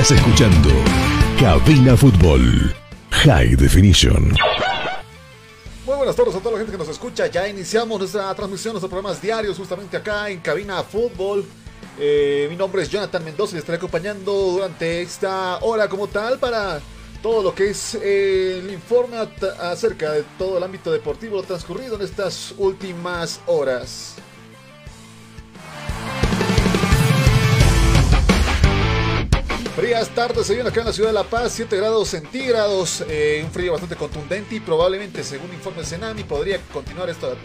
Estás escuchando Cabina Fútbol High Definition. Muy buenas tardes a toda la gente que nos escucha. Ya iniciamos nuestra transmisión, nuestros programas diarios, justamente acá en Cabina Fútbol. Eh, mi nombre es Jonathan Mendoza y estaré acompañando durante esta hora como tal para todo lo que es eh, el informe acerca de todo el ámbito deportivo transcurrido en estas últimas horas. Frías tardes se vienen acá en la ciudad de La Paz, 7 grados centígrados, eh, un frío bastante contundente y probablemente, según informe Senami, podría continuar esto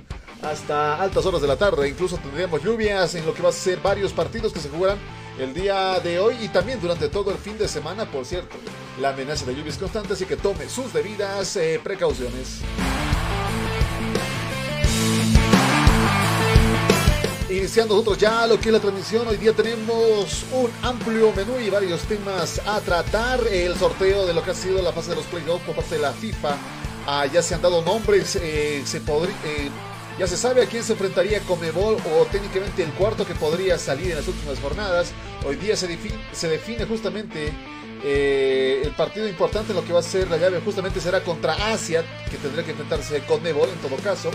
hasta altas horas de la tarde. Incluso tendríamos lluvias en lo que va a ser varios partidos que se jugarán el día de hoy y también durante todo el fin de semana, por cierto. La amenaza de lluvias constante, así que tome sus debidas eh, precauciones. Iniciando nosotros ya lo que es la transmisión, hoy día tenemos un amplio menú y varios temas a tratar. El sorteo de lo que ha sido la fase de los playoffs por parte de la FIFA. Ah, ya se han dado nombres, eh, se eh, ya se sabe a quién se enfrentaría Comebol o técnicamente el cuarto que podría salir en las últimas jornadas. Hoy día se define justamente eh, el partido importante lo que va a ser la llave justamente será contra Asia, que tendrá que enfrentarse con Nebol en todo caso.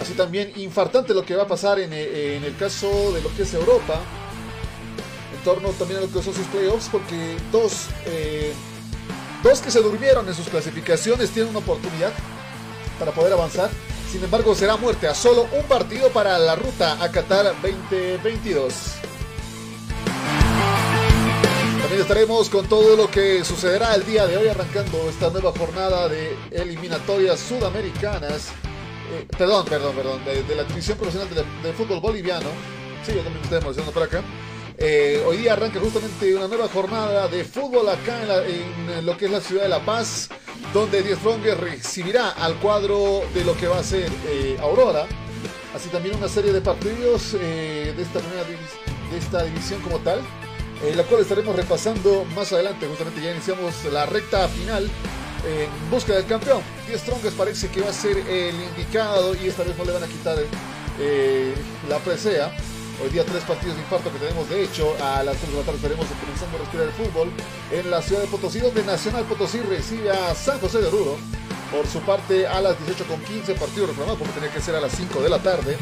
Así también infartante lo que va a pasar en, eh, en el caso de lo que es Europa, en torno también a lo que son sus playoffs, porque dos, eh, dos que se durmieron en sus clasificaciones tienen una oportunidad para poder avanzar. Sin embargo, será muerte a solo un partido para la ruta a Qatar 2022. Estaremos con todo lo que sucederá el día de hoy, arrancando esta nueva jornada de eliminatorias sudamericanas. Eh, perdón, perdón, perdón, de, de la división profesional de, de fútbol boliviano. Sí, yo también estoy emocionando por acá. Eh, hoy día arranca justamente una nueva jornada de fútbol acá en, la- en lo que es la ciudad de La Paz, donde Die Stronger recibirá al cuadro de lo que va a ser eh, Aurora. Así también una serie de partidos eh, de, esta primera de esta división como tal, eh, la cual estaremos repasando más adelante. Justamente ya iniciamos la recta final en busca del campeón. Die Strongest parece que va a ser el indicado y esta vez no le van a quitar eh, la presea. Hoy día tres partidos de infarto que tenemos de hecho. A las 3 de la tarde estaremos comenzando a respirar el fútbol en la ciudad de Potosí, donde Nacional Potosí recibe a San José de Oruro. Por su parte, a las 18.15, partido reclamado porque tenía que ser a las 5 de la tarde.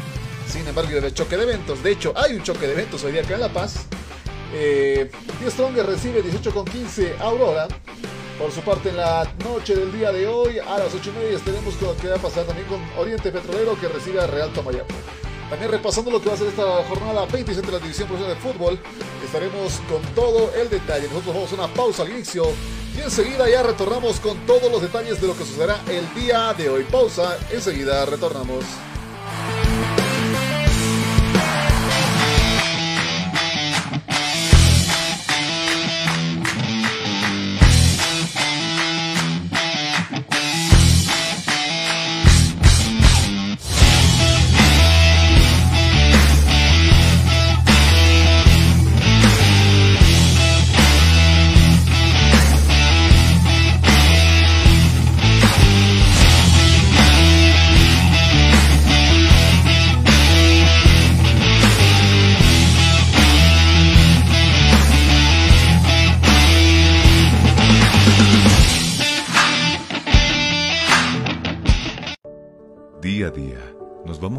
Sin embargo, debe choque de eventos. De hecho, hay un choque de eventos hoy día acá en La Paz. Eh, Stronger recibe 18.15 Aurora. Por su parte, en la noche del día de hoy, a las 8 y media, con lo que va a pasar también con Oriente Petrolero, que recibe a Real Tomayapo. También repasando lo que va a ser esta jornada 27 de la División Profesional de Fútbol, estaremos con todo el detalle. Nosotros vamos a una pausa al inicio y enseguida ya retornamos con todos los detalles de lo que sucederá el día de hoy. Pausa, enseguida retornamos.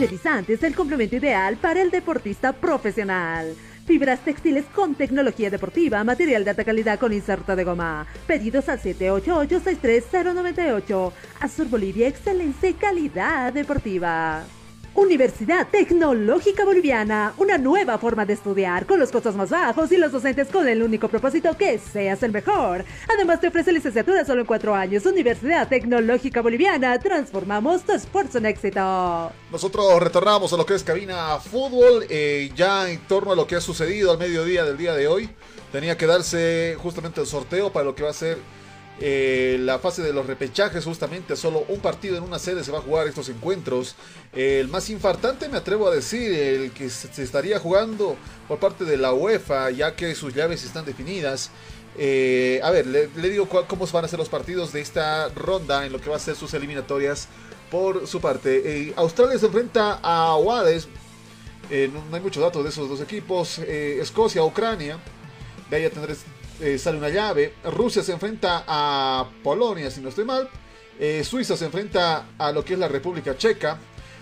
El complemento ideal para el deportista profesional. Fibras textiles con tecnología deportiva, material de alta calidad con inserto de goma. Pedidos al 788-63098. Azul Bolivia, excelencia y calidad deportiva. Universidad Tecnológica Boliviana, una nueva forma de estudiar con los costos más bajos y los docentes con el único propósito que seas el mejor. Además te ofrece licenciatura solo en cuatro años. Universidad Tecnológica Boliviana, transformamos tu esfuerzo en éxito. Nosotros retornamos a lo que es cabina fútbol, eh, ya en torno a lo que ha sucedido al mediodía del día de hoy. Tenía que darse justamente el sorteo para lo que va a ser eh, la fase de los repechajes, justamente solo un partido en una sede se va a jugar estos encuentros. Eh, el más infartante, me atrevo a decir, el que se estaría jugando por parte de la UEFA, ya que sus llaves están definidas. Eh, a ver, le, digo cómo van a ser los partidos de esta ronda en lo que va a ser sus eliminatorias por su parte. Australia se enfrenta a Wales. No, hay muchos datos de esos dos equipos. Escocia, Ucrania. De ahí ya tendré, eh, sale una llave. Rusia se enfrenta a Polonia, si no estoy mal. Eh, Suiza se enfrenta a lo que es la República Checa.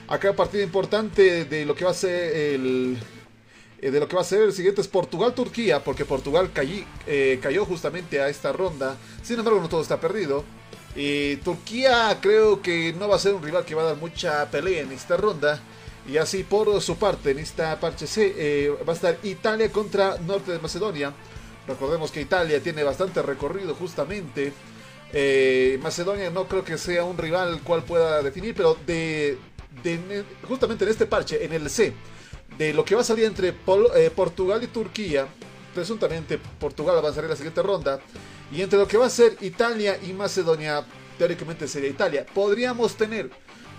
Acá partido importante de lo que va a ser el, eh, de lo que va a ser el siguiente es Portugal-Turquía, porque Portugal eh, cayó justamente a esta ronda. Sin embargo, no todo está perdido. Turquía creo que no va a ser un rival que va a dar mucha pelea en esta ronda. Y así por su parte, en esta parte C, va a estar Italia contra Norte de Macedonia. Recordemos que Italia tiene bastante recorrido justamente. Eh, Macedonia no creo que sea un rival cual pueda definir, pero de, justamente en este parche, en el C, de lo que va a salir entre eh, Portugal y Turquía, presuntamente Portugal avanzaría en la siguiente ronda, y entre lo que va a ser Italia y Macedonia, teóricamente sería Italia. Podríamos tener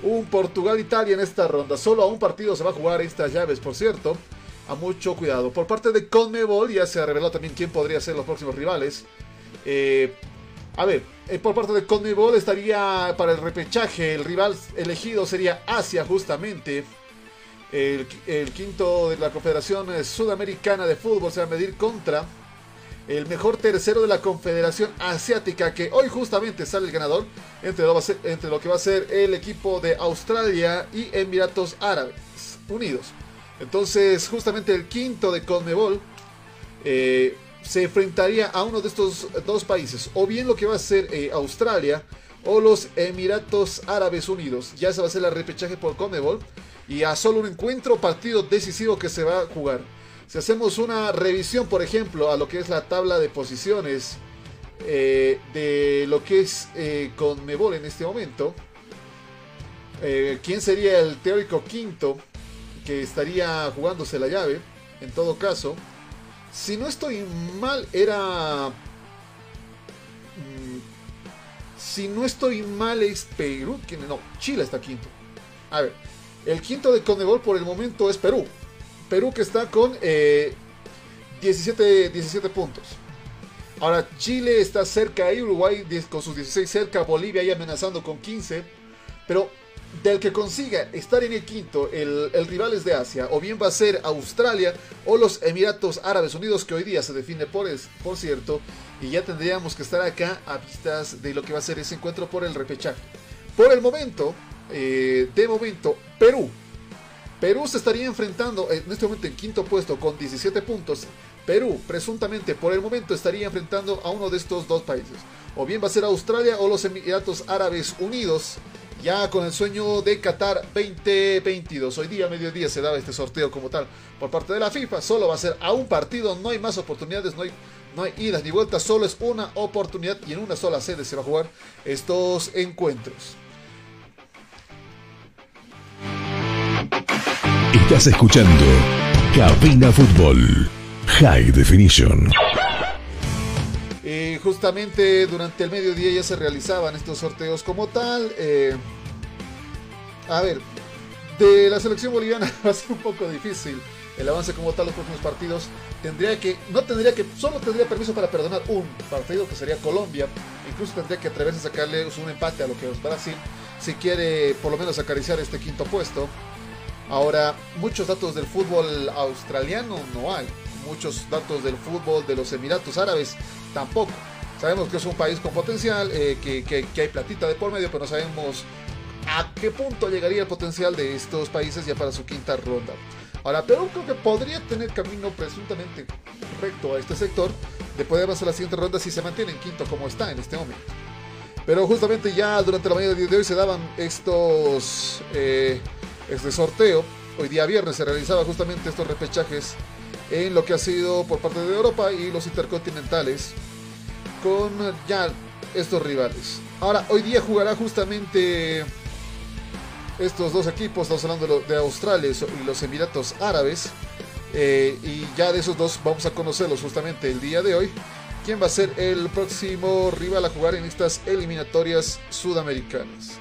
un Portugal-Italia en esta ronda, solo a un partido se va a jugar estas llaves, por cierto. A mucho cuidado. Por parte de Conmebol ya se reveló también quién podría ser los próximos rivales. Eh, a ver, eh, por parte de Conmebol estaría para el repechaje. El rival elegido sería Asia, justamente. El, quinto de la Confederación Sudamericana de Fútbol se va a medir contra el mejor tercero de la Confederación Asiática, que hoy justamente sale el ganador entre lo que va a ser el equipo de Australia y Emiratos Árabes Unidos. Entonces, justamente el quinto de Conmebol eh, se enfrentaría a uno de estos dos países, o bien lo que va a ser eh, Australia o los Emiratos Árabes Unidos. Ya se va a hacer el repechaje por Conmebol y a solo un encuentro partido decisivo que se va a jugar. Si hacemos una revisión, por ejemplo, a lo que es la tabla de posiciones eh, de lo que es Conmebol en este momento, ¿quién sería el teórico quinto que estaría jugándose la llave? En todo caso, si no estoy mal, era. mm, Si no estoy mal, es Perú. ¿Quién? No, Chile está quinto. A ver, el quinto de Conmebol por el momento es Perú. Perú que está con eh, 17, 17 puntos. Ahora Chile está cerca ahí, Uruguay 10 con sus 16 cerca, Bolivia ahí amenazando con 15. Pero del que consiga estar en el quinto, el, el rival es de Asia, o bien va a ser Australia o los Emiratos Árabes Unidos, que hoy día se define por, es, por cierto, y ya tendríamos que estar acá a vistas de lo que va a ser ese encuentro por el repechaje. Por el momento, eh, de momento, Perú. Perú se estaría enfrentando en este momento en quinto puesto con 17 puntos. Perú, presuntamente, por el momento estaría enfrentando a uno de estos dos países. O bien va a ser Australia o los Emiratos Árabes Unidos, ya con el sueño de Qatar 2022. Hoy día, mediodía, se daba este sorteo como tal por parte de la FIFA. Solo va a ser a un partido, no hay más oportunidades, no hay, no hay idas ni vueltas, solo es una oportunidad y en una sola sede se va a jugar estos encuentros. Estás escuchando Cabina Fútbol High Definition. Y justamente durante el mediodía ya se realizaban estos sorteos como tal. eh, a ver, de la selección boliviana va a ser un poco difícil el avance como tal los próximos partidos. Tendría que, no tendría que, solo tendría permiso para perdonar un partido que sería Colombia. Incluso tendría que atreverse a sacarle un empate a lo que es Brasil si quiere por lo menos acariciar este quinto puesto. Ahora, muchos datos del fútbol australiano no hay. Muchos datos del fútbol de los Emiratos Árabes tampoco. Sabemos que es un país con potencial, eh, que, que- hay platita de por medio, pero no sabemos a qué punto llegaría el potencial de estos países ya para su quinta ronda. Ahora, Perú creo que podría tener camino presuntamente recto a este sector de poder avanzar a la siguiente ronda si se mantiene en quinto como está en este momento. Pero justamente ya durante la mañana de hoy se daban estos eh, este sorteo. Hoy día viernes se realizaba justamente estos repechajes en lo que ha sido por parte de Europa y los intercontinentales con ya estos rivales. Ahora, hoy día jugará justamente estos dos equipos, estamos hablando de, Australia y los Emiratos Árabes. eh, y ya de esos dos vamos a conocerlos justamente el día de hoy. ¿Quién va a ser el próximo rival a jugar en estas eliminatorias sudamericanas?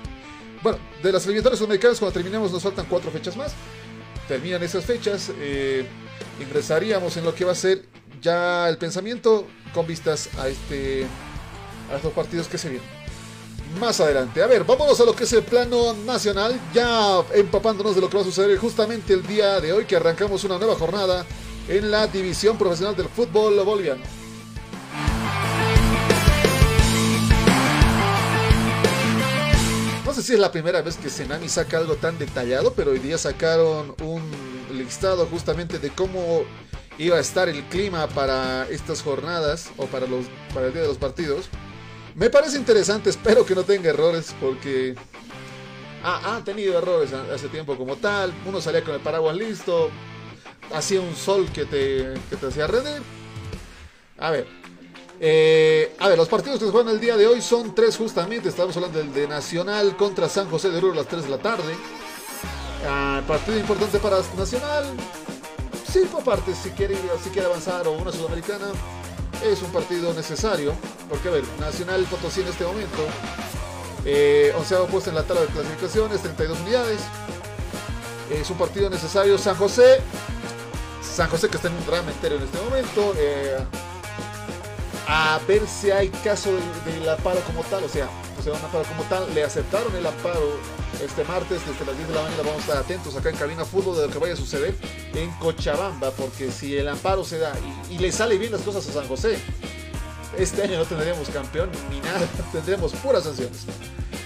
Bueno, de las eliminatorias sudamericanas, cuando terminemos, nos faltan cuatro fechas más. Terminan esas fechas, eh, ingresaríamos en lo que va a ser ya el pensamiento con vistas a este a estos partidos que se vienen. Más adelante, a ver, vámonos a lo que es el plano nacional, ya empapándonos de lo que va a suceder justamente el día de hoy, que arrancamos una nueva jornada en la división profesional del fútbol boliviano. No sé si es la primera vez que Senami saca algo tan detallado, pero hoy día sacaron un justamente de cómo iba a estar el clima para estas jornadas o para, los, para el día de los partidos. Me parece interesante, espero que no tenga errores porque ah, han tenido errores hace tiempo como tal. Uno salía con el paraguas listo, hacía un sol que te, que te hacía rendir. A ver, eh, a ver, los partidos que se juegan el día de hoy son tres justamente. Estamos hablando del de Nacional contra San José de Oruro a las 3 de la tarde. Partido importante para Nacional. Sí, por parte, si quiere, si quiere avanzar o una sudamericana, es un partido necesario. Porque, a ver, Nacional Potosí en este momento, eh, onceavo puesto en la tabla de clasificaciones, 32 unidades. Es un partido necesario. San José, San José que está en un drama entero en este momento. eh, a ver si hay caso del, del amparo como tal, o sea, o sea, un amparo como tal, le aceptaron el amparo este martes desde las 10 de la mañana vamos a estar atentos acá en Cabina Fútbol de lo que vaya a suceder en Cochabamba, porque si el amparo se da y, le sale bien las cosas a San José, este año no tendremos campeón ni nada, tendremos puras sanciones.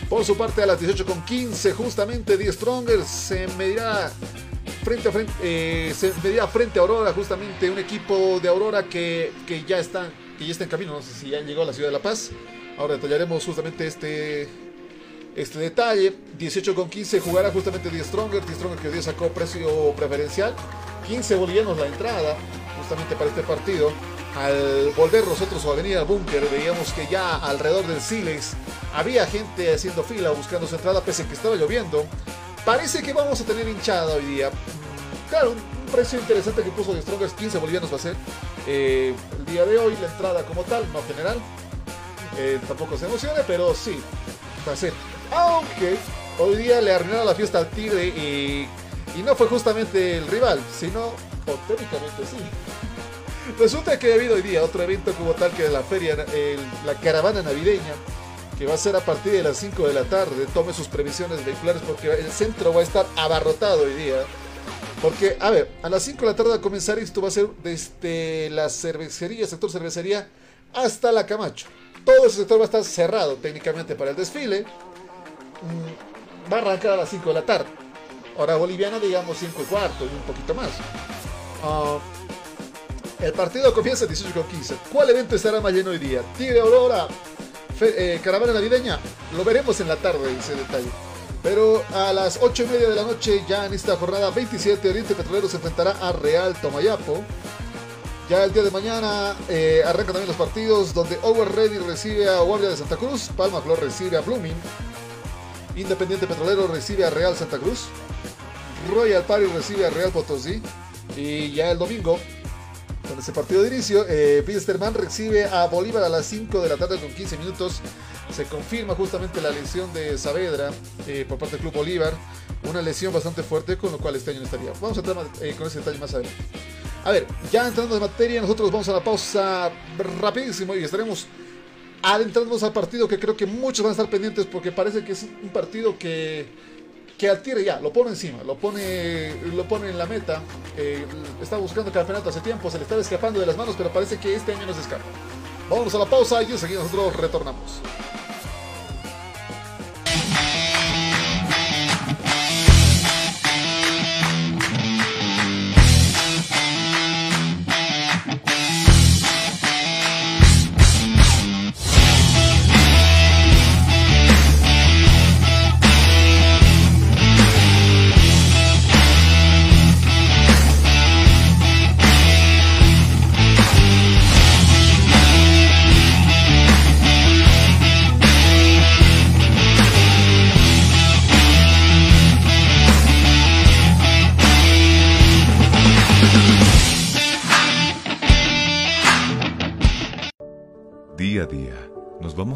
Por su parte, a las 18 con 15, justamente The Stronger se medirá frente a frente, eh, se medirá frente a Aurora, justamente un equipo de Aurora que, que ya está, que ya está en camino, no sé si ya llegó a la ciudad de La Paz. Ahora detallaremos justamente este, este detalle. 18 con 15 jugará justamente The Stronger, The Stronger que hoy día sacó precio preferencial. 15 bolivianos la entrada, justamente para este partido. Al volver nosotros a Avenida Búnker, veíamos que ya alrededor del Silex había gente haciendo fila buscando su entrada, pese a que estaba lloviendo. Parece que vamos a tener hinchada hoy día. Mm, Claro, precio interesante que puso The Strongers, 15 bolivianos va a ser. eh, el día de hoy, la entrada como tal, no general. Eh, tampoco se emocione, pero sí, va a ser. Aunque hoy día le arruinaron la fiesta al Tigre y, y no fue justamente el rival, sino, o técnicamente sí. Resulta que ha habido hoy día otro evento como tal que la feria, el- la caravana navideña, que va a ser a partir de las 5 de la tarde. Tome sus previsiones vehiculares porque el centro va a estar abarrotado hoy día. Porque, a ver, a las 5 de la tarde va a comenzar esto, va a ser desde la cervecería, sector cervecería, hasta la Camacho. Todo ese sector va a estar cerrado técnicamente para el desfile. Mm, Va a arrancar a las 5 de la tarde. Hora boliviana, digamos 5 y cuarto y un poquito más. Ah, el partido comienza a 18 con 15. ¿Cuál evento estará más lleno hoy día? Tigre Aurora, eh, caravana navideña. Lo veremos en la tarde, ese detalle. Pero a las 8 y media de la noche, ya en esta jornada 27, Oriente Petrolero se enfrentará a Real Tomayapo. Ya el día de mañana eh, arrancan también los partidos donde Over Ready recibe a Guardia de Santa Cruz, Palma Flor recibe a Blooming, Independiente Petrolero recibe a Real Santa Cruz, Royal Party recibe a Real Potosí y ya el domingo con ese partido de inicio, eh, recibe a Bolívar a las 5 de la tarde con 15 minutos. Se confirma justamente la lesión de Saavedra eh, por parte del Club Bolívar. Una lesión bastante fuerte, con lo cual este año no estaría. Vamos a entrar eh, con ese detalle más adelante. A ver, ya entrando en materia, nosotros vamos a la pausa rapidísimo y estaremos adentrándonos al partido que creo que muchos van a estar pendientes porque parece que es un partido que que al Tigre ya lo pone encima, lo pone, lo pone en la meta. eh, está buscando el campeonato hace tiempo, se le está escapando de las manos, pero parece que este año no se escapa. Vámonos a la pausa y enseguida nosotros retornamos.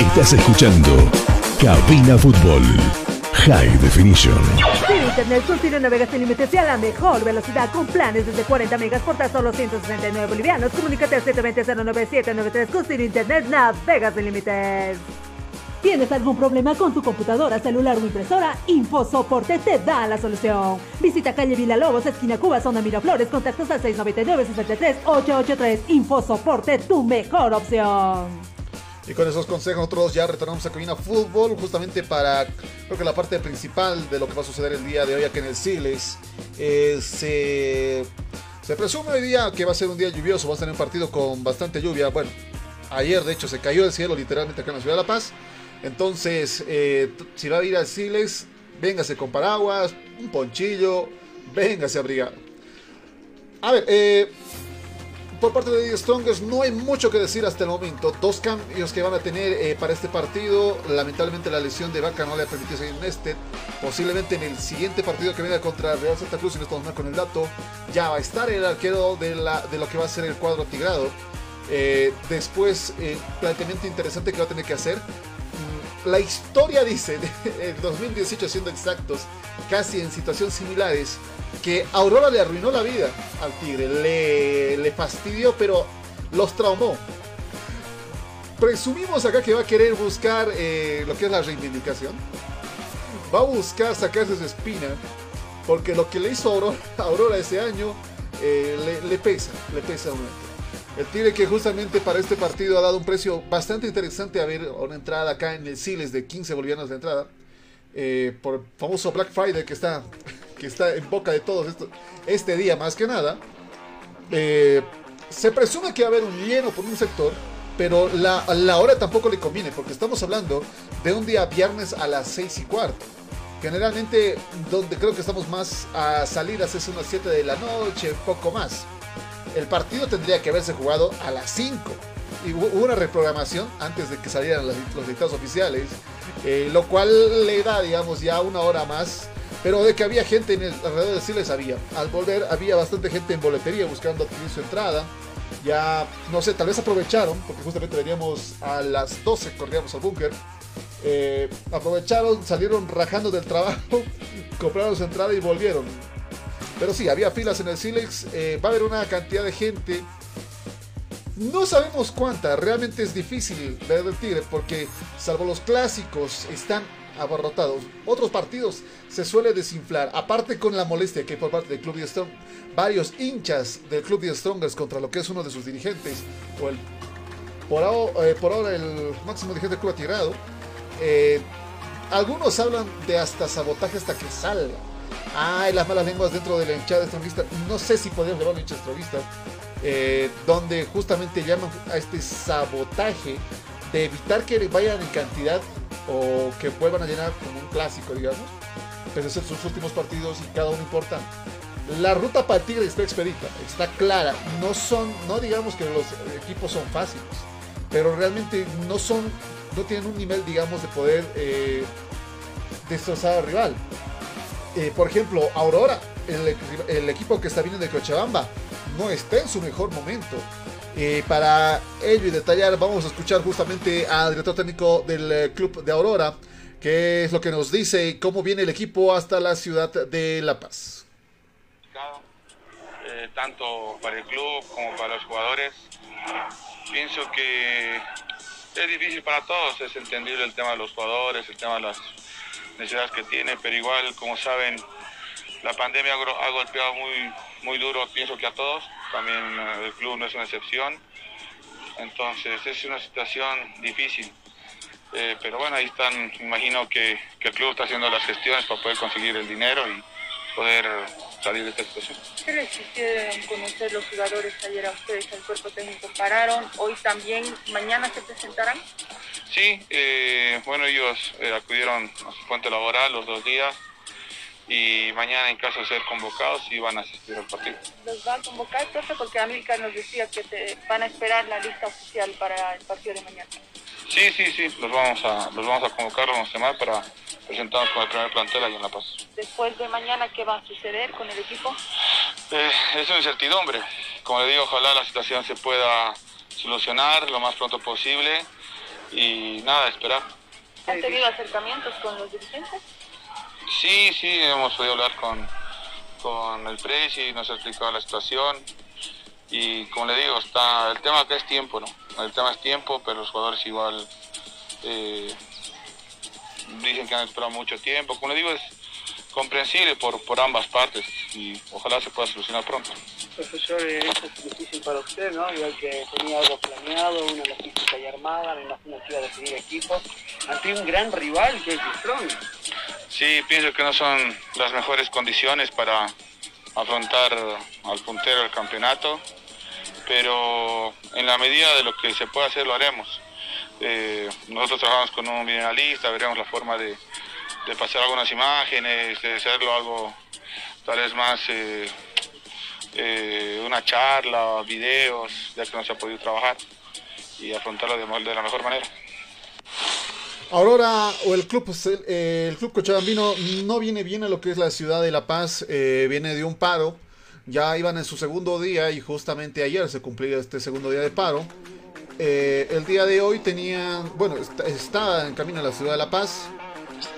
Estás escuchando Cabina Fútbol. High Definition. Sin internet, navegas sin límites y a la mejor velocidad con planes desde 40 megas por tan solo 169 bolivianos. Comunícate al 720-09793 con Cine internet navegas sin límites. ¿Tienes algún problema con tu computadora, celular o impresora? InfoSoporte te da la solución. Visita calle Villalobos, esquina Cuba, zona Miraflores, contactos al 699-63-883. InfoSoporte, tu mejor opción. Y con esos consejos nosotros ya retornamos a Cabina Fútbol justamente para, creo que la parte principal de lo que va a suceder el día de hoy aquí en el Siles. Eh, se, presume hoy día que va a ser un día lluvioso, va a ser un partido con bastante lluvia. Bueno, ayer de hecho se cayó el cielo literalmente acá en la ciudad de La Paz. Entonces, eh, si va a ir al Siles, véngase con paraguas, un ponchillo, véngase abrigado. A ver, eh, por parte de The Strongest no hay mucho que decir hasta el momento. Dos cambios que van a tener eh, para este partido. Lamentablemente la lesión de Vaca no le ha permitido seguir en este. Posiblemente en el siguiente partido que venga contra Real Santa Cruz, y no estamos mal con el dato, ya va a estar el arquero de, la, de lo que va a ser el cuadro tigrado. Eh, después, eh, planteamiento interesante que va a tener que hacer. Mm, La historia dice, en 2018 siendo exactos, casi en situaciones similares, que Aurora le arruinó la vida al Tigre, le, le fastidió, pero los traumó. Presumimos acá que va a querer buscar eh, lo que es la reivindicación. Va a buscar sacarse su espina, porque lo que le hizo Aurora, ese año eh, le, pesa, le pesa un. El Tigre que justamente para este partido ha dado un precio bastante interesante a ver una entrada acá en el Siles de 15 bolivianos de entrada. eh, por el famoso Black Friday que está, que está en boca de todos esto- este día más que nada. Eh, se presume que va a haber un lleno por un sector, pero la, la hora tampoco le conviene, porque estamos hablando de un día viernes a las 6 y cuarto. Generalmente, donde creo que estamos más a salidas es unas 7 de la noche, poco más. El partido tendría que haberse jugado a las 5. Y hu- hubo una reprogramación antes de que salieran los, los dictados oficiales, eh, lo cual le da, digamos, ya una hora más. Pero de que había gente en el, alrededor de Siles había. Al volver había bastante gente en boletería buscando adquirir su entrada. Ya, no sé, tal vez aprovecharon, porque justamente veníamos a las 12, corríamos al búnker. Eh, aprovecharon, salieron rajando del trabajo, compraron su entrada y volvieron. Pero sí, había filas en el Silex. eh, va a haber una cantidad de gente. No sabemos cuánta. Realmente es difícil ver el Tigre porque, salvo los clásicos, están abarrotados. Otros partidos se suele desinflar. Aparte con la molestia que hay por parte del Club de Strong, varios hinchas del Club de Strongers contra lo que es uno de sus dirigentes, o el por, ahora, eh, el máximo dirigente del Club Atigrado. Eh, algunos hablan de hasta sabotaje hasta que salga. Ay, las malas lenguas dentro de la hinchada estronguista. No sé si podemos llamarlo hincha estronguista. eh, donde justamente llaman a este sabotaje de evitar que vayan en cantidad o que vuelvan a llenar como un clásico, digamos. Pese a ser sus últimos partidos y cada uno importa. La ruta para el Tigre está expedita, está clara. No son, no digamos que los equipos son fáciles, pero realmente no son, no tienen un nivel, digamos, de poder eh, destrozar al rival. Eh, por ejemplo, Aurora, el, el equipo que está viniendo de Cochabamba, no está en su mejor momento. Eh, para ello y detallar, vamos a escuchar justamente al director técnico del eh, club de Aurora, que es lo que nos dice y cómo viene el equipo hasta la ciudad de La Paz. eh, tanto para el club como para los jugadores. Pienso que es difícil para todos, es entendible el tema de los jugadores, el tema de las necesidades que tiene, pero igual, como saben, la pandemia ha golpeado muy, muy duro, pienso que a todos, también el club no es una excepción, entonces es una situación difícil. Eh, pero bueno, ahí están, imagino que, que el club está haciendo las gestiones para poder conseguir el dinero y poder salir de esta situación. ¿Qué les hicieron conocer los jugadores ayer a ustedes, al cuerpo técnico? ¿Pararon? ¿Hoy también? ¿Mañana se presentarán? Sí, eh, bueno, ellos eh, acudieron a su fuente laboral los dos días y mañana, en caso de ser convocados, sí van a asistir al partido. ¿Los va a convocar, profe? Porque América nos decía que se van a esperar la lista oficial para el partido de mañana. Sí, sí, sí, los vamos a, los vamos a convocar, los vamos a llamar para presentarnos con el primer plantel ahí en La Paz. Después de mañana, ¿qué va a suceder con el equipo? Eh, es una incertidumbre. Como le digo, ojalá la situación se pueda solucionar lo más pronto posible y nada, esperar. ¿Han tenido acercamientos con los dirigentes? Sí, sí, hemos podido hablar con, con el presi, nos ha explicado la situación y como le digo, está el tema que es tiempo, ¿no? El tema es tiempo, pero los jugadores igual eh, dicen que han esperado mucho tiempo. Como le digo, es comprensible por, por ambas partes y ojalá se pueda solucionar pronto. Profesor, eh, esto es difícil para usted, ¿no? Igual que tenía algo planeado, una logística ya armada, me imagino que iba a decidir equipos, ante un gran rival que es Strong. Sí, pienso que no son las mejores condiciones para afrontar al puntero del campeonato, pero en la medida de lo que se pueda hacer lo haremos. Eh, nosotros trabajamos con un videoanalista, veremos la forma de, de pasar algunas imágenes, de hacerlo algo tal vez más eh, eh, una charla, videos, ya que no se ha podido trabajar y afrontarlo de, de la mejor manera. Aurora o el club, eh, el club Cochabambino no viene bien a lo que es la ciudad de La Paz, viene de un paro, ya iban en su segundo día y justamente ayer se cumplía este segundo día de paro. El día de hoy tenían, bueno, está, en camino a la ciudad de La Paz.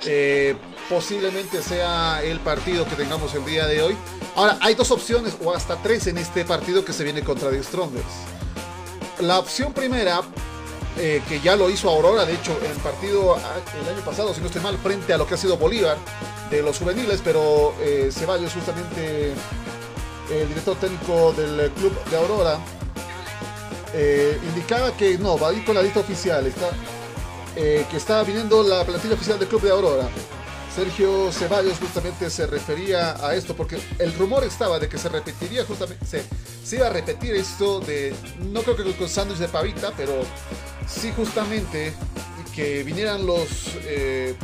Eh, posiblemente sea el partido que tengamos el día de hoy. Ahora, hay dos opciones o hasta tres en este partido que se viene contra The Strongers. La opción primera, eh, que ya lo hizo Aurora, de hecho, en el partido ah, el año pasado, si no estoy mal, frente a lo que ha sido Bolívar de los juveniles, pero eh, Ceballos, justamente el director técnico del club de Aurora, eh, indicaba que no, va a ir con la lista oficial, está, eh, que estaba viniendo la plantilla oficial del club de Aurora. Sergio Ceballos justamente se refería a esto porque el rumor estaba de que se repetiría justamente, se, iba a repetir esto de, no creo que con sándwich de pavita, pero sí justamente que vinieran los, eh,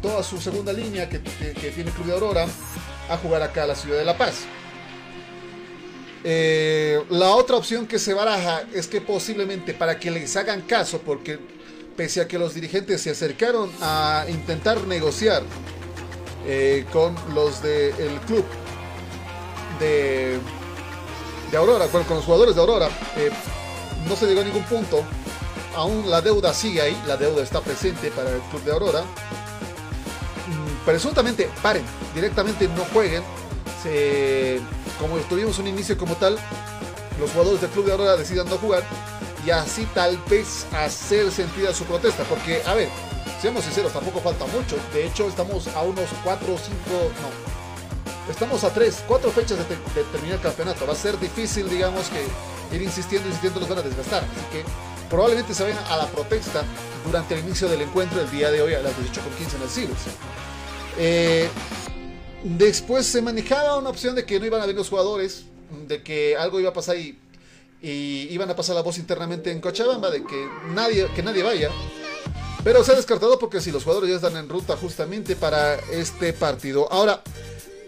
toda su segunda línea que, que, tiene el Club de Aurora a jugar acá a la ciudad de La Paz. Eh, la otra opción que se baraja es que posiblemente para que les hagan caso, porque pese a que los dirigentes se acercaron a intentar negociar eh, con los del de club de, de Aurora, con, con, los jugadores de Aurora, eh, no se llegó a ningún punto. Aún la deuda sigue ahí, la deuda está presente para el club de Aurora. Mm, presuntamente paren, directamente no jueguen. Como tuvimos un inicio como tal, los jugadores del club de Aurora decidan no jugar y así tal vez hacer sentida su protesta. Porque, a ver, seamos sinceros, tampoco falta mucho. De hecho, estamos a unos 4 o 5, no. Estamos a 3, 4 fechas de, te, de, terminar el campeonato. Va a ser difícil, digamos, que ir insistiendo, insistiendo, los van a desgastar. Así que probablemente se vayan a la protesta durante el inicio del encuentro el día de hoy a las 18.15 en el Silos. Eh, después se manejaba una opción de que no iban a venir los jugadores, de que algo iba a pasar y y iban a pasar la voz internamente en Cochabamba de que nadie, que nadie vaya. Pero se ha descartado porque si los jugadores ya están en ruta justamente para este partido. Ahora,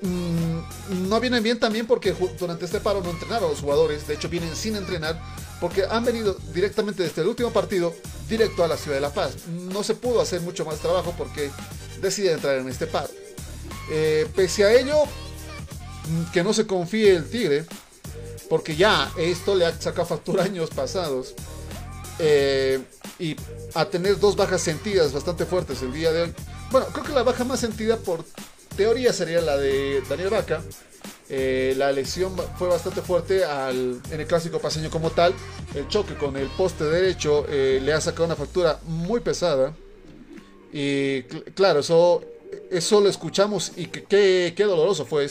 mmm, no vienen bien también porque durante este paro no entrenaron los jugadores. De hecho, vienen sin entrenar porque han venido directamente desde el último partido directo a la ciudad de La Paz. No se pudo hacer mucho más trabajo porque deciden entrar en este paro. Eh, pese a ello, que no se confíe el Tigre, porque ya esto le ha sacado factura años pasados. Eh, y a tener dos bajas sentidas bastante fuertes el día de hoy. Bueno, creo que la baja más sentida por teoría sería la de Daniel Vaca. Eh, la lesión fue bastante fuerte al, en el clásico paseño como tal. El choque con el poste derecho le ha sacado una factura muy pesada. Y cl claro, eso, eso lo escuchamos y qué doloroso fue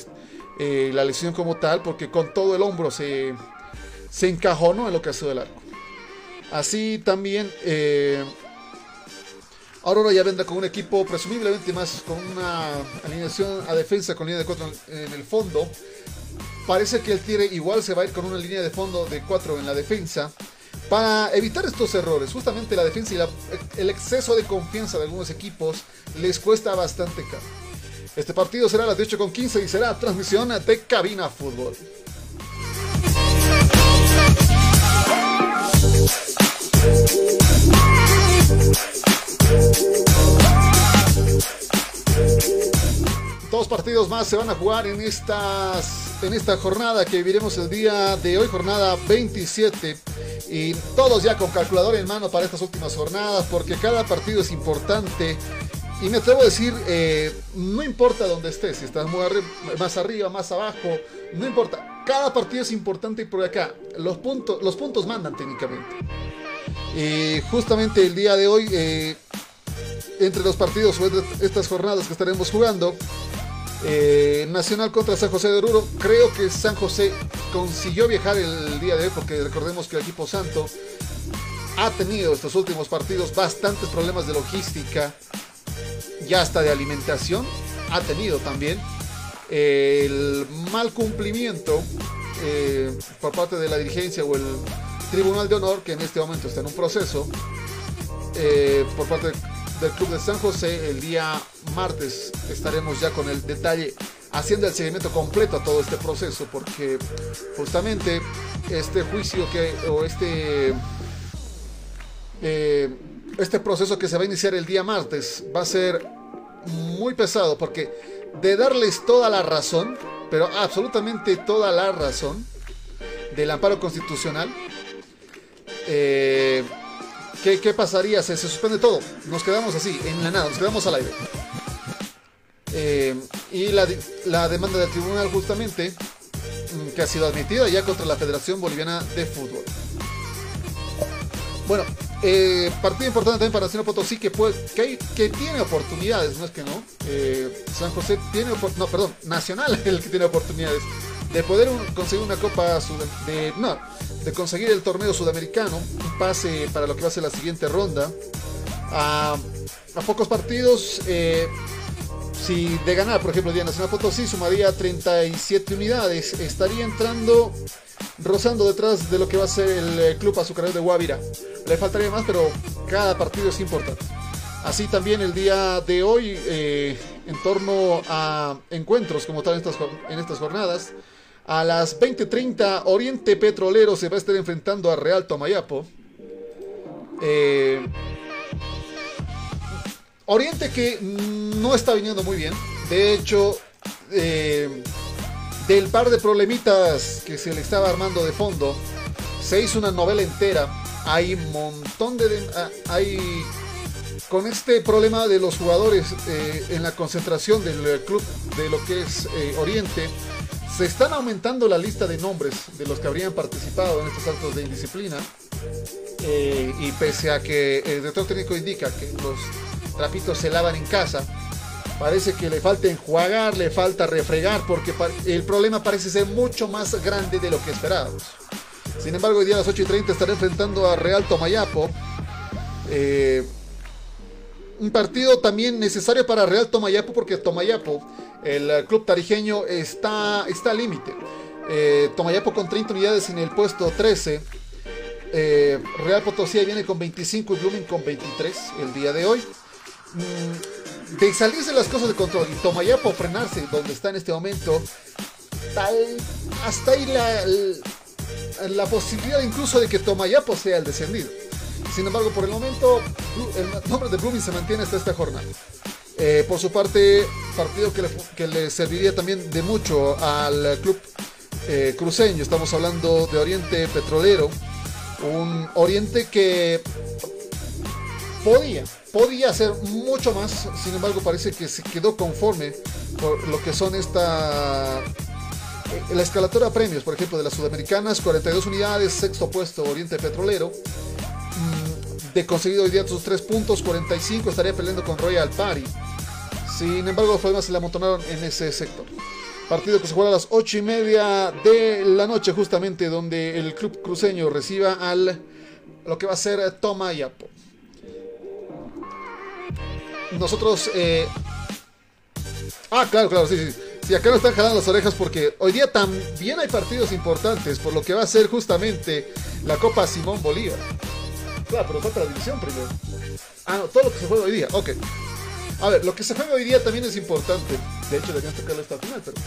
eh, la lesión como tal, porque con todo el hombro se, se encajonó en lo que ha sido el arco. Así también, eh, Aurora ya vendrá con un equipo presumiblemente más con una alineación a defensa con línea de 4 en el fondo. Parece que el Tigre igual se va a ir con una línea de fondo de 4 en la defensa. Para evitar estos errores, justamente la defensa y el exceso de confianza de algunos equipos les cuesta bastante caro. Este partido será a las 18.15 y será transmisión de Cabina Fútbol. Dos partidos más se van a jugar en, estas, en esta jornada que viviremos el día de hoy, jornada 27. Y todos ya con calculador en mano para estas últimas jornadas, porque cada partido es importante. Y me atrevo a decir, eh, no importa dónde estés, si estás más arriba, más abajo, no importa. Cada partido es importante y por acá los puntos, los puntos mandan técnicamente. Y justamente el día de hoy, eh, entre los partidos o estas jornadas que estaremos jugando, eh, Nacional contra San José de Oruro. Creo que San José consiguió viajar el día de hoy porque recordemos que el equipo santo ha tenido estos últimos partidos bastantes problemas de logística y hasta de alimentación. Ha tenido también el mal cumplimiento eh, por parte de la dirigencia o el Tribunal de Honor que en este momento está en un proceso eh, por parte del Club de San José. El día martes estaremos ya con el detalle haciendo el seguimiento completo a todo este proceso porque justamente este juicio que o este eh, este proceso que se va a iniciar el día martes va a ser muy pesado porque de darles toda la razón pero absolutamente toda la razón del amparo constitucional eh, ¿Qué, pasaría? Se, se, suspende todo. Nos quedamos así, en la nada, nos quedamos al aire. Eh, y la, demanda del tribunal justamente, mm, que ha sido admitida ya contra la Federación Boliviana de Fútbol. Bueno, eh, partido importante también para Nacional Potosí que, puede, que, que, tiene oportunidades, no es que no. Eh, San José tiene, no, perdón, Nacional es el que tiene oportunidades de poder conseguir una copa de, no, de conseguir el torneo sudamericano, un pase para lo que va a ser la siguiente ronda. A, pocos partidos, eh, si de ganar, por ejemplo, Día Nacional Potosí sumaría 37 unidades, estaría entrando, rozando detrás de lo que va a ser el eh, Club Azucarero de Guavira. Le faltaría más, pero cada partido es importante. Así también el día de hoy, eh, en torno a encuentros como tal estas, en estas jornadas, a las 20:30 Oriente Petrolero se va a estar enfrentando a Real Tomayapo. Eh, Oriente que no está viniendo muy bien. De hecho, eh, del par de problemitas que se le estaba armando de fondo, se hizo una novela entera. Hay un montón de... Ah, hay con este problema de los jugadores eh, en la concentración del club de lo que es Oriente, se están aumentando la lista de nombres de los que habrían participado en estos actos de indisciplina. Eh, y pese a que el director técnico indica que los trapitos se lavan en casa, parece que le falta enjuagar, le falta refregar, porque el problema parece ser mucho más grande de lo que esperábamos. Sin embargo, hoy día a las 8 y 30 estará enfrentando a Real Tomayapo. Eh, un partido también necesario para Real Tomayapo porque Tomayapo, el club tarijeño, está, está al límite. Eh, Tomayapo con 30 unidades en el puesto 13. Eh, Real Potosí viene con 25 y Blooming con 23 el día de hoy. Mm, de salirse las cosas de control y Tomayapo frenarse donde está en este momento, hasta ahí la, la posibilidad incluso de que Tomayapo sea el descendido. Sin embargo, por el momento, el nombre de Blooming se mantiene hasta esta jornada. Eh, por su parte, partido que le, serviría también de mucho al club eh, cruceño. Estamos hablando de Oriente Petrolero. Un Oriente que podía, podía hacer mucho más. Sin embargo, parece que se quedó conforme por lo que son esta eh, la escalatora premios, por ejemplo, de las sudamericanas, 42 unidades, sexto puesto Oriente Petrolero, de conseguido hoy día sus 3 puntos, 45 estaría peleando con Royal Party. Sin embargo, los problemas se le amontonaron en ese sector. Partido que se juega a las 8 y media de la noche, justamente donde el club cruceño reciba al lo que va a ser Tomayapo. Nosotros. Eh... Ah, claro, claro, sí, sí. Sí, acá nos están jalando las orejas porque hoy día también hay partidos importantes por lo que va a ser justamente la Copa Simón Bolívar. Claro, pero falta la división primero. Ah, no, todo lo que se juega hoy día. Ok. A ver, lo que se juega hoy día también es importante. De hecho, deberían tocarlo esta final, pero.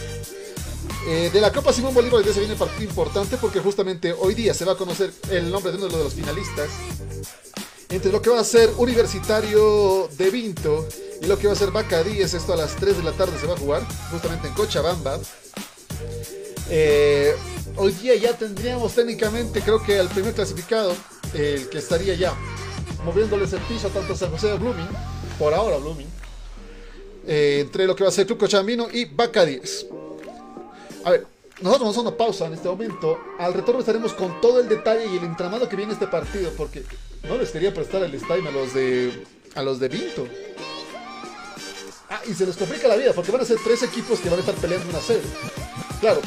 Eh, de la Copa Simón Bolívar hoy día se viene partido importante porque justamente hoy día se va a conocer el nombre de uno de los finalistas. entre lo que va a ser Universitario de Vinto y lo que va a ser Bacadíes. Esto a las 3 de la tarde se va a jugar, justamente en Cochabamba. Eh, hoy día ya tendríamos técnicamente, creo que al primer clasificado, el que estaría ya moviéndoles el piso tanto a San José de Blooming, por ahora Blooming, eh, entre lo que va a ser Club Cochambino y Bacadíes. A ver, nosotros vamos a una pausa en este momento. Al retorno estaremos con todo el detalle y el entramado que viene este partido, porque no les quería prestar el time a los de a los de Vinto. Ah, y se les complica la vida, porque van a ser tres equipos que van a estar peleando una serie. Claro,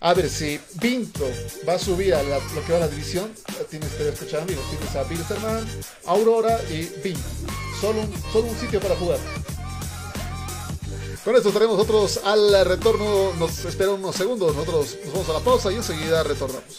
a ver si Vinto va a subir a lo que va a la división. Tienes que escuchar amigos, tienes a Bilsterman, Aurora y Vinto. Solo un, solo un sitio para jugar. Con esto estaremos nosotros al retorno. Nos esperan unos segundos. Nosotros nos vamos a la pausa y enseguida retornamos.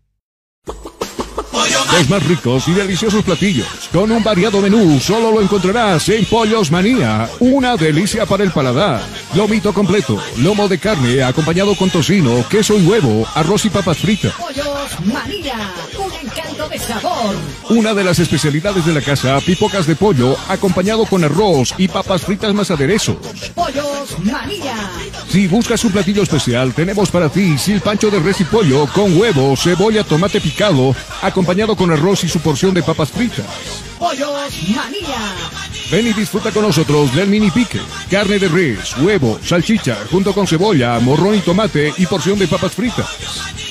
Los más ricos y deliciosos platillos, con un variado menú, solo lo encontrarás en Pollos Manía. Una delicia para el paladar. Lomito completo, lomo de carne acompañado con tocino, queso y huevo, arroz y papas fritas. Pollos María, un encanto de sabor. Una de las especialidades de la casa, pipocas de pollo, acompañado con arroz y papas fritas más aderezos. Pollos María. Si buscas un platillo especial, tenemos para ti silpancho de res y pollo con huevo, cebolla, tomate picado, acompañado con arroz y su porción de papas fritas. Pollos María. Ven y disfruta con nosotros del mini pique. Carne de res, huevo, salchicha, junto con cebolla, morrón y tomate y porción de papas fritas.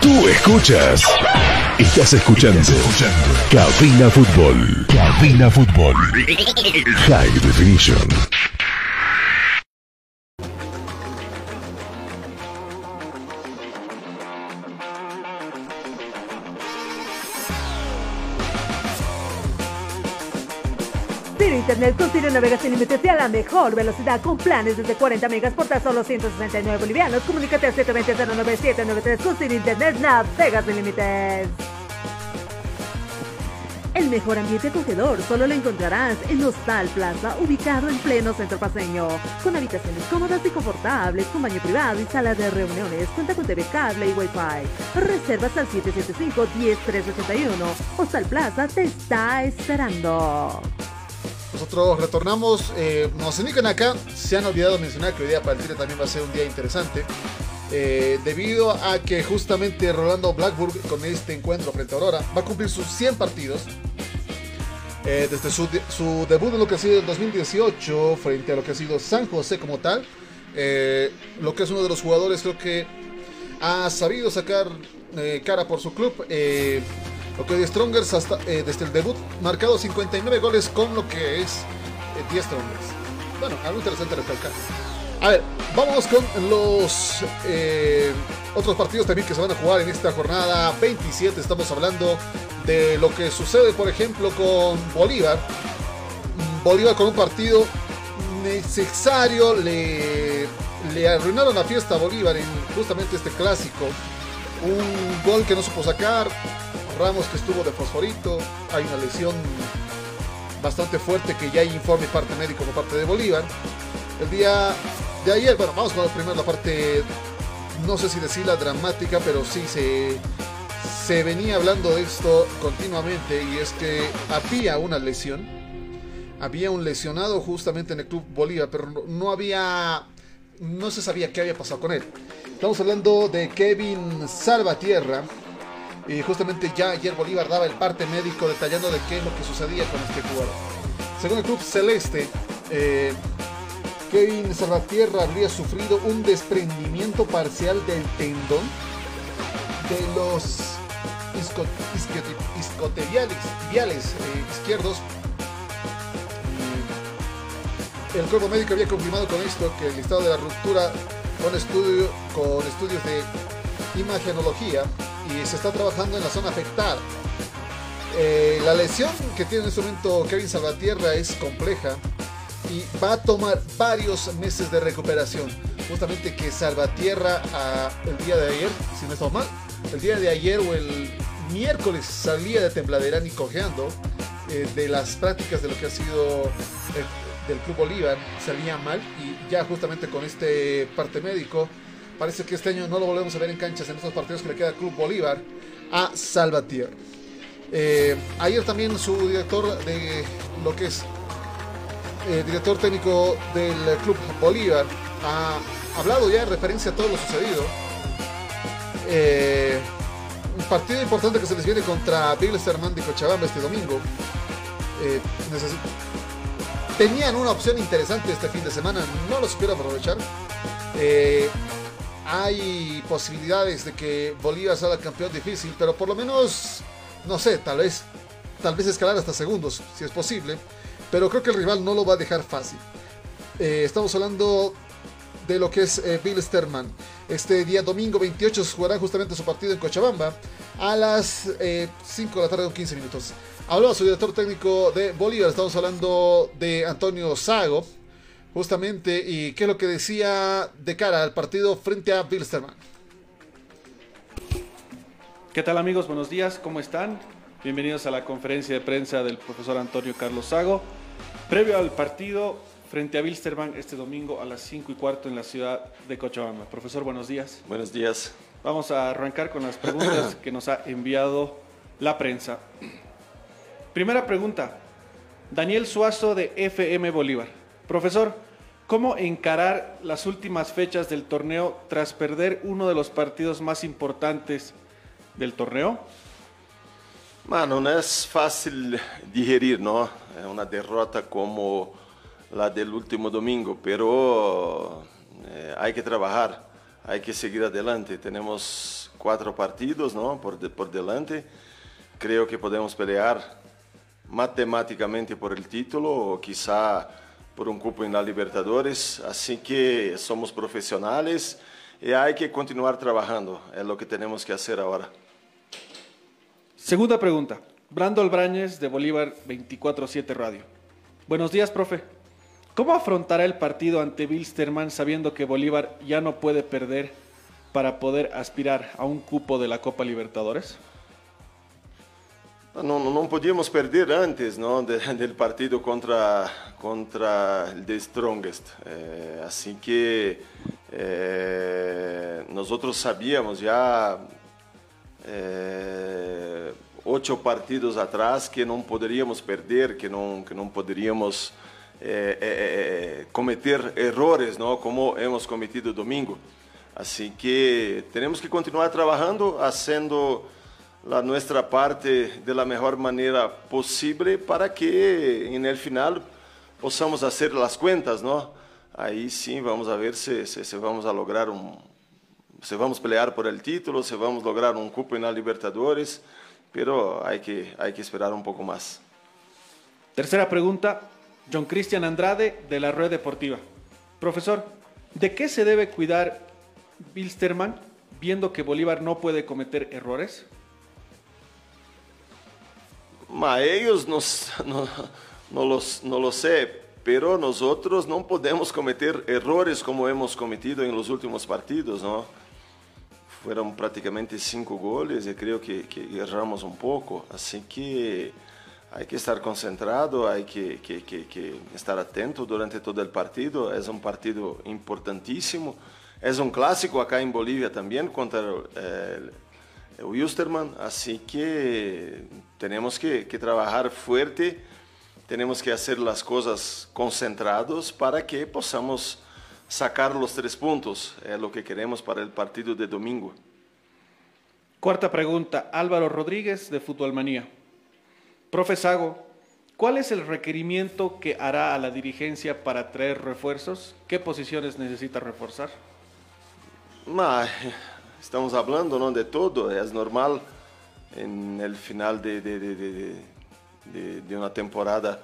Tú escuchas. Estás escuchando. Cabina Fútbol. Cabina Fútbol. High Definition. Internet con Ciro navegas sin límites y a la mejor velocidad con planes desde 40 megas por tan solo 169 bolivianos. Comunícate al 720-09793 con Ciro Internet navegas sin límites. El mejor ambiente acogedor solo lo encontrarás en Hostal Plaza, ubicado en pleno centro paseño, con habitaciones cómodas y confortables, con baño privado y sala de reuniones, cuenta con TV cable y Wi-Fi. Reservas al 775-10381. Hostal Plaza te está esperando. Nosotros retornamos, eh, nos indican acá, se han olvidado mencionar que hoy día para el Tigre también va a ser un día interesante. eh, debido a que justamente Rolando Blackburn con este encuentro frente a Aurora va a cumplir sus 100 partidos. eh, desde su, de- su debut en lo que ha sido el 2018 frente a lo que ha sido San José como tal. lo que es uno de los jugadores creo que ha sabido sacar cara por su club. Lo que es Strongers hasta, eh, desde el debut marcado 59 goles con lo que es eh, 10 Strongers. Bueno, algo interesante recalcar. A ver, vamos con los eh, otros partidos también que se van a jugar en esta jornada 27. Estamos hablando de lo que sucede, por ejemplo, con Bolívar. Bolívar con un partido necesario le, le arruinaron la fiesta a Bolívar en justamente este clásico. Un gol que no supo sacar. Ramos que estuvo de fosforito. Hay una lesión bastante fuerte que ya hay informe parte médico por parte de Bolívar. El día de ayer, bueno, vamos con primero la parte, no sé si decirla dramática, pero sí se, se venía hablando de esto continuamente y es que había una lesión. Había un lesionado justamente en el Club Bolívar, pero no, había, no se sabía qué había pasado con él. Estamos hablando de Kevin Salvatierra. Y justamente ya ayer Bolívar daba el parte médico detallando de qué es lo que sucedía con este jugador. Según el club celeste, eh, Kevin Salvatierra habría sufrido un desprendimiento parcial del tendón de los isco- eh, izquierdos. El cuerpo médico había confirmado con esto que el listado de la ruptura con, estudio, con estudios de imagenología se está trabajando en la zona afectada. Eh, la lesión que tiene en este momento Kevin Salvatierra es compleja y va a tomar varios meses de recuperación. Justamente que Salvatierra el día de ayer, si no estamos mal, el día de ayer o el miércoles salía de Tembladera ni cojeando eh, de las prácticas de lo que ha sido eh, del Club Bolívar, salía mal y ya justamente con este parte médico parece que este año no lo volvemos a ver en canchas en estos partidos que le queda al Club Bolívar a Salvatierra. Eh, ayer también su director de lo que es eh, director técnico del Club Bolívar ha hablado ya en referencia a todo lo sucedido. Eh, un partido importante que se les viene contra Bilsterman de Cochabamba este domingo. Eh, Tenían una opción interesante este fin de semana, no lo supieron aprovechar. Eh, hay posibilidades de que Bolívar salga campeón difícil, pero por lo menos, no sé, tal vez, tal vez escalar hasta segundos, si es posible. Pero creo que el rival no lo va a dejar fácil. Eh, estamos hablando de lo que es eh, Bill Sterman. Este día domingo 28 jugará justamente su partido en Cochabamba a las 5 de la tarde con 15 minutos. Hablamos su director técnico de Bolívar, estamos hablando de Antonio Sago, justamente, y qué es lo que decía de cara al partido frente a Bilsterman. ¿Qué tal amigos? Buenos días, ¿cómo están? Bienvenidos a la conferencia de prensa del profesor Antonio Carlos Sago. Previo al partido frente a Bilsterman este domingo a las 5 y cuarto en la ciudad de Cochabamba. Profesor, buenos días. Buenos días. Vamos a arrancar con las preguntas que nos ha enviado la prensa. Primera pregunta. Daniel Suazo de FM Bolívar. Profesor, ¿cómo encarar las últimas fechas del torneo tras perder uno de los partidos más importantes del torneo? Mano, no es fácil digerir, ¿no? Es una derrota como la del último domingo, pero eh, hay que trabajar, hay que seguir adelante. Tenemos cuatro partidos, ¿no? Por, de, por delante. Creo que podemos pelear matemáticamente por el título o quizá por un cupo en la Libertadores. Así que somos profesionales y hay que continuar trabajando. Es lo que tenemos que hacer ahora. Segunda pregunta. Brando Albrañez de Bolívar 24-7 Radio. Buenos días, profe. ¿Cómo afrontará el partido ante Bilsterman sabiendo que Bolívar ya no puede perder para poder aspirar a un cupo de la Copa Libertadores? No, no, podíamos perder antes ¿no? De, del partido contra, contra el The Strongest. Eh, así que eh, nosotros sabíamos ya eh, ocho partidos atrás que no podríamos perder, que no, que no podríamos cometer errores ¿no? como hemos cometido domingo. Así que tenemos que continuar trabajando, haciendo la nuestra parte de la mejor manera posible para que en el final possamos hacer las cuentas, ¿no? Ahí sí vamos a ver si, si, vamos a lograr un, si vamos pelear por el título, si vamos lograr un cupo en la Libertadores, pero hay que, hay que esperar un poco más. Tercera pregunta, John Cristian Andrade de la Red Deportiva. Profesor, ¿de qué se debe cuidar Bilsterman viendo que Bolívar no puede cometer errores? Mas ellos no, no, no, no lo sé, pero nosotros no podemos cometer errores como hemos cometido en los últimos partidos, ¿no? Fueron prácticamente cinco goles y creo que, que erramos un poco, así que hay que estar concentrado, hay que, que, que, estar atento durante todo el partido. Es un partido importantísimo. Es un clásico acá en Bolivia también contra el, Wilstermann, así que tenemos que, que, trabajar fuerte, tenemos que hacer las cosas concentrados para que podamos sacar los tres puntos, es lo que queremos para el partido de domingo. Cuarta pregunta, Álvaro Rodríguez de Fútbol Manía. Profe Sago, ¿cuál es el requerimiento que hará a la dirigencia para traer refuerzos? ¿Qué posiciones necesita reforzar? Estamos hablando ¿no? de todo, es normal en el final de, de, de, de una temporada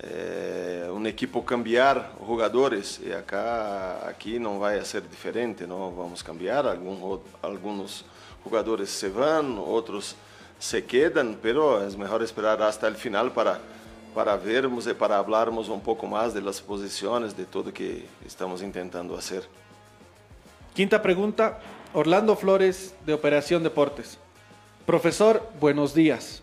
eh, un equipo cambiar jugadores y acá aquí no va a ser diferente, ¿no? Vamos a cambiar, Algún, algunos jugadores se van, otros se quedan, pero es mejor esperar hasta el final para, para vermos y para hablarmos un poco más de las posiciones, de todo que estamos intentando hacer. Quinta pregunta, Orlando Flores de Operación Deportes. Profesor, buenos días.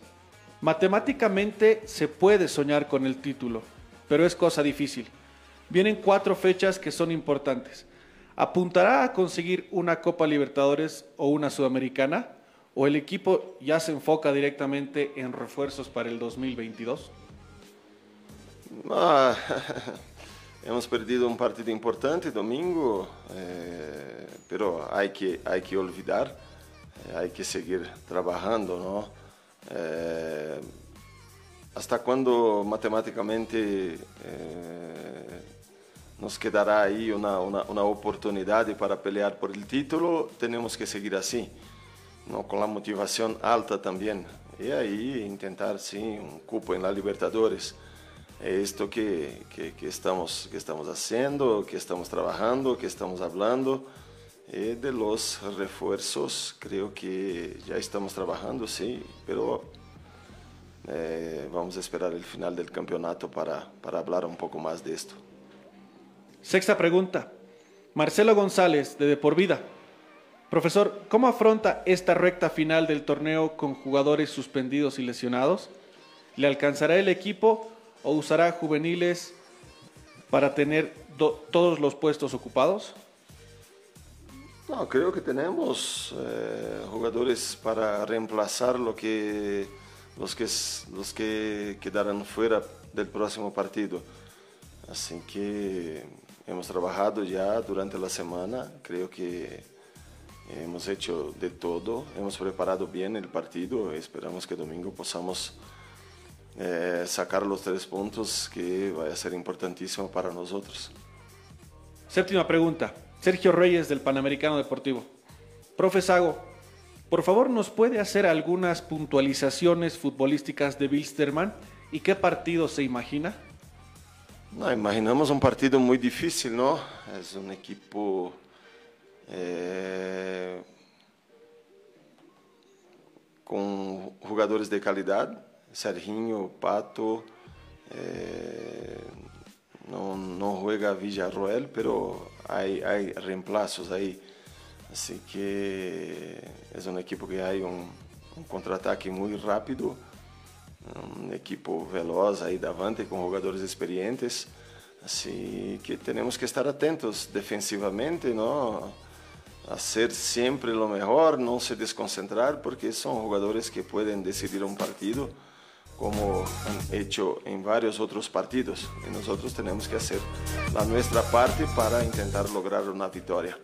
Matemáticamente se puede soñar con el título, pero es cosa difícil. Vienen cuatro fechas que son importantes. ¿Apuntará a conseguir una Copa Libertadores o una Sudamericana? ¿O el equipo ya se enfoca directamente en refuerzos para el 2022? Ah, hemos perdido un partido importante domingo. Eh, pero hay que, hay que olvidar, eh, hay que seguir trabajando, ¿no? Eh, hasta cuando matemáticamente eh, nos quedará ahí una, una, una oportunidad para pelear por el título, tenemos que seguir así, ¿no? con la motivación alta también. Y ahí intentar, sí, un cupo en la Libertadores. Esto que, que, estamos, que estamos haciendo, que estamos trabajando, que estamos hablando. Eh, de los refuerzos, creo que ya estamos trabajando, sí, pero eh, vamos a esperar el final del campeonato para, para hablar un poco más de esto. Sexta pregunta. Marcelo González, de De Por Vida. Profesor, ¿cómo afronta esta recta final del torneo con jugadores suspendidos y lesionados? ¿Le alcanzará el equipo o usará juveniles para tener todos los puestos ocupados? No, creo que tenemos eh, jugadores para reemplazar lo que, los, que, los que quedarán fuera del próximo partido. Así que hemos trabajado ya durante la semana, creo que hemos hecho de todo, hemos preparado bien el partido, esperamos que domingo podamos eh, sacar los tres puntos que va a ser importantísimo para nosotros. Séptima pregunta, Sergio Reyes del Panamericano Deportivo. Profe Sago, por favor nos puede hacer algunas puntualizaciones futbolísticas de Wilstermann y qué partido se imagina? No, imaginamos un partido muy difícil, ¿no? Es un equipo eh, con jugadores de calidad, Serginho, Pato, eh, no, no, juega Villarroel, pero hay, hay reemplazos ahí. Así que es un equipo que hay un, un contraataque muy rápido um equipo veloz aí davante com jogadores experientes, assim que temos que estar atentos defensivamente, não a ser sempre o melhor, não se desconcentrar, porque são jogadores que podem decidir um partido como han hecho en varios otros partidos y nosotros tenemos que hacer la nuestra parte para intentar lograr una victoria.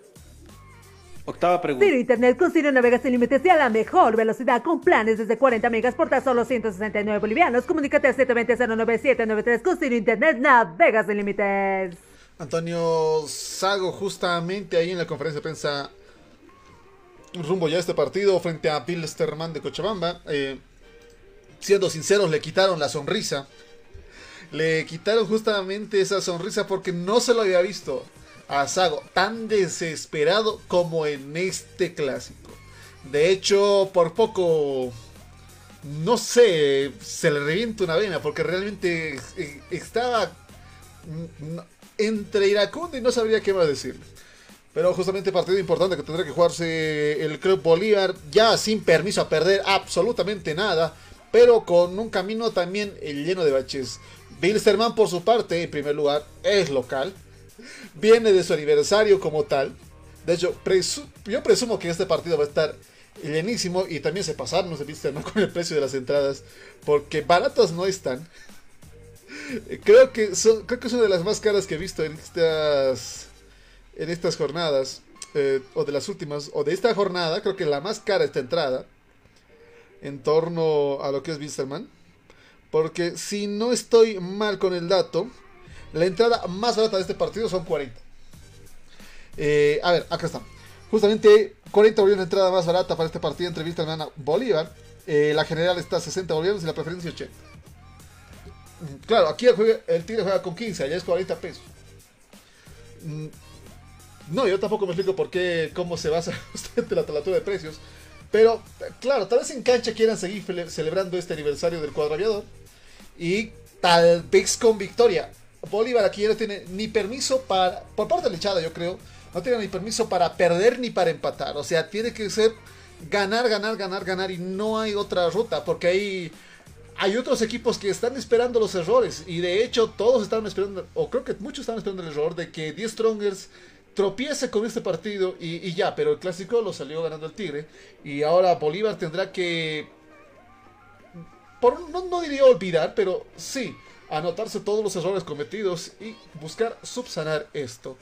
Octava pregunta. Ciro Internet con Ciro Navega sin límites y a la mejor velocidad con planes desde 40 megas por tan solo 169 bolivianos. Comunícate al 720-09793 con Ciro Internet Navega sin límites. Antonio Sago justamente ahí en la conferencia de prensa rumbo ya a este partido frente a Bill Sterman de Cochabamba. Eh, siendo sinceros, le quitaron la sonrisa. Le quitaron justamente esa sonrisa porque no se lo había visto a Sago tan desesperado como en este clásico. De hecho, por poco, no sé, se le revienta una vena porque realmente estaba entre iracundo y no sabría qué más decirle. Pero justamente partido importante que tendrá que jugarse el Club Bolívar ya sin permiso a perder absolutamente nada, pero con un camino también lleno de baches. Bilsterman por su parte, en primer lugar, es local, viene de su aniversario como tal. De hecho, yo presumo que este partido va a estar llenísimo y también se pasaron de ¿no? con el precio de las entradas porque baratas no están. Creo que, creo que es una de las más caras que he visto en estas, en estas jornadas, eh, o de las últimas, o de esta jornada, creo que la más cara esta entrada, en torno a lo que es Wisterman. Porque si no estoy mal con el dato, la entrada más barata de este partido son 40. Eh, a ver, acá está. Justamente 40 bolivianos de entrada más barata para este partido entre Wilstermann y Bolívar. Eh, la general está a 60 bolivianos y la preferencia 80. Claro, aquí el, Tigre juega con 15, allá es 40 pesos. No, yo tampoco me explico por qué, cómo se basa justamente la talatura de precios. Pero, claro, tal vez en cancha quieran seguir celebrando este aniversario del cuadro aviador. Y tal vez con victoria. Bolívar aquí ya no tiene ni permiso para, por parte de la echada yo creo, no tiene ni permiso para perder ni para empatar. O sea, tiene que ser ganar, ganar, ganar, ganar y no hay otra ruta porque hay, hay otros equipos que están esperando los errores y de hecho todos están esperando, o creo que muchos están esperando el error de que 10 Strongers tropiece con este partido y, ya, pero el clásico lo salió ganando el Tigre y ahora Bolívar tendrá que, por, no, no diría olvidar, pero sí anotarse todos los errores cometidos y buscar subsanar esto.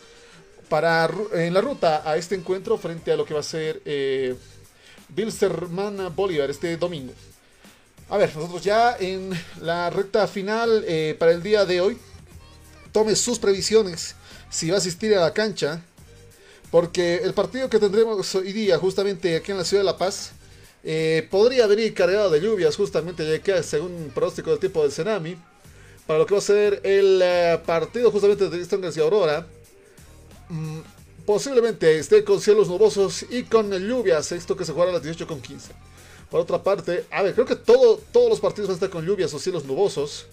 Para en la ruta a este encuentro frente a lo que va a ser eh, Bolívar este domingo. A ver, nosotros ya en la recta final eh, para el día de hoy, tome sus previsiones si va a asistir a la cancha, porque el partido que tendremos hoy día, justamente aquí en la ciudad de La Paz, eh, podría venir cargado de lluvias, justamente ya que según pronóstico del tipo de Tsunami, para lo que va a ser el eh, partido justamente de Strongers y Aurora. Mm, posiblemente esté con cielos nubosos y con lluvias, esto que se jugará a las 18 con 15. Por otra parte, a ver, creo que todo, todos los partidos van a estar con lluvias o cielos nubosos,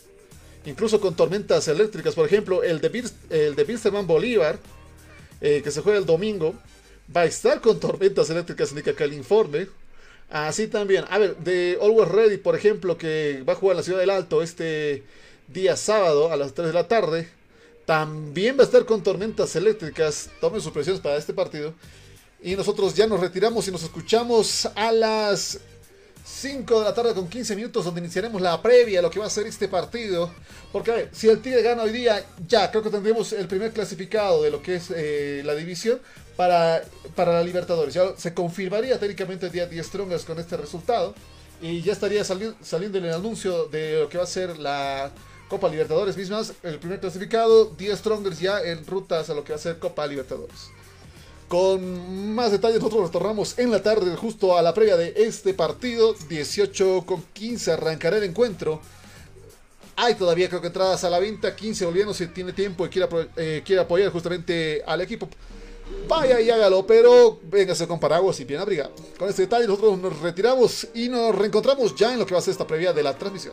incluso con tormentas eléctricas. Por ejemplo, el de, el de Bolívar, eh, que se juega el domingo, va a estar con tormentas eléctricas, indica acá el informe. Así también, a ver, de Always Ready, por ejemplo, que va a jugar en la Ciudad del Alto este día sábado a las 3 de la tarde. También va a estar con tormentas eléctricas. Tomen sus presiones para este partido. Y nosotros ya nos retiramos y nos escuchamos a las 5 de la tarde con 15 minutos donde iniciaremos la previa a lo que va a ser este partido. Porque a ver, si el Tigre gana hoy día, ya creo que tendremos el primer clasificado de lo que es eh, la división para, para la Libertadores. Ya se confirmaría técnicamente el día 10 Strongers con este resultado. Y ya estaría saliendo el anuncio de lo que va a ser la Copa Libertadores mismas, el primer clasificado, 10 Strongers ya en rutas a lo que va a ser Copa Libertadores. Con más detalles nosotros retornamos en la tarde justo a la previa de este partido, 18 con 15 arrancará el encuentro. Hay todavía creo que entradas a la venta, 15 volviendo si tiene tiempo y quiere, eh, quiere apoyar justamente al equipo. Vaya y hágalo, pero véngase con paraguas y bien abrigado. Con este detalle nosotros nos retiramos y nos reencontramos ya en lo que va a ser esta previa de la transmisión.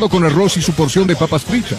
con arroz y su porción de papas fritas.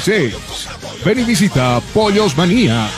752-81-646. Ven y visita Pollos Manía.